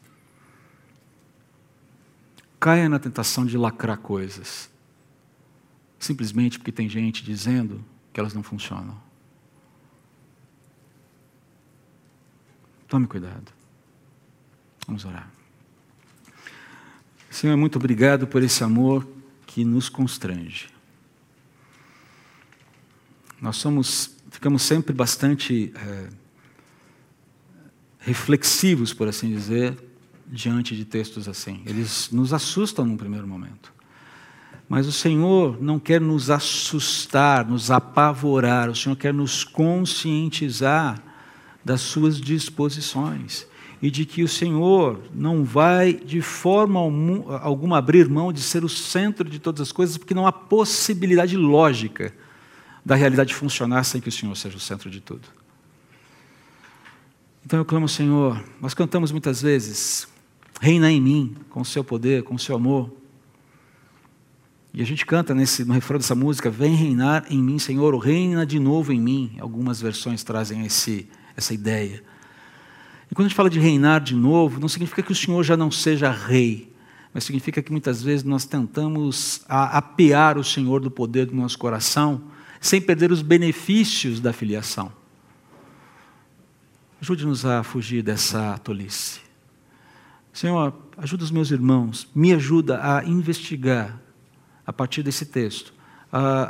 caia na tentação de lacrar coisas, simplesmente porque tem gente dizendo que elas não funcionam. Tome cuidado. Vamos orar. Senhor, muito obrigado por esse amor que nos constrange. Nós somos, ficamos sempre bastante é, reflexivos, por assim dizer, diante de textos assim. Eles nos assustam num primeiro momento. Mas o Senhor não quer nos assustar, nos apavorar, o Senhor quer nos conscientizar das suas disposições e de que o Senhor não vai de forma alguma abrir mão de ser o centro de todas as coisas, porque não há possibilidade lógica da realidade funcionar sem que o Senhor seja o centro de tudo. Então eu clamo ao Senhor, nós cantamos muitas vezes, reina em mim, com o seu poder, com o seu amor. E a gente canta nesse, no refrão dessa música, vem reinar em mim, Senhor, reina de novo em mim. Algumas versões trazem esse, essa ideia. E quando a gente fala de reinar de novo, não significa que o Senhor já não seja rei, mas significa que muitas vezes nós tentamos apear o Senhor do poder do nosso coração, sem perder os benefícios da filiação. Ajude-nos a fugir dessa tolice. Senhor, ajuda os meus irmãos, me ajuda a investigar, a partir desse texto,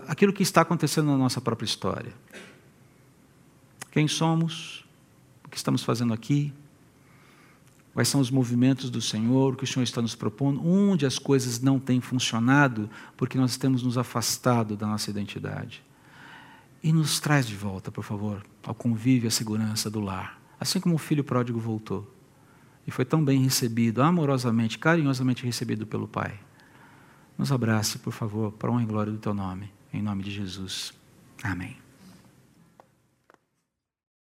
aquilo que está acontecendo na nossa própria história. Quem somos, o que estamos fazendo aqui, quais são os movimentos do Senhor, o que o Senhor está nos propondo, onde as coisas não têm funcionado, porque nós temos nos afastado da nossa identidade. E nos traz de volta, por favor, ao convívio e à segurança do lar, assim como o filho pródigo voltou e foi tão bem recebido, amorosamente, carinhosamente recebido pelo Pai. Nos abrace, por favor, para honra e glória do Teu nome, em nome de Jesus. Amém.